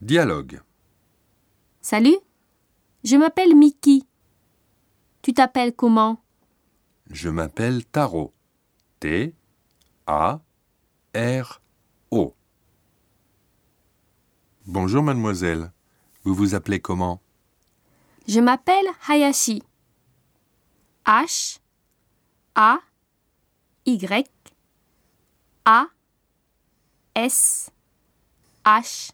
Dialogue. Salut, je m'appelle Mickey. Tu t'appelles comment? Je m'appelle Taro. T A R O. Bonjour mademoiselle. Vous vous appelez comment? Je m'appelle Hayashi. H A Y A S H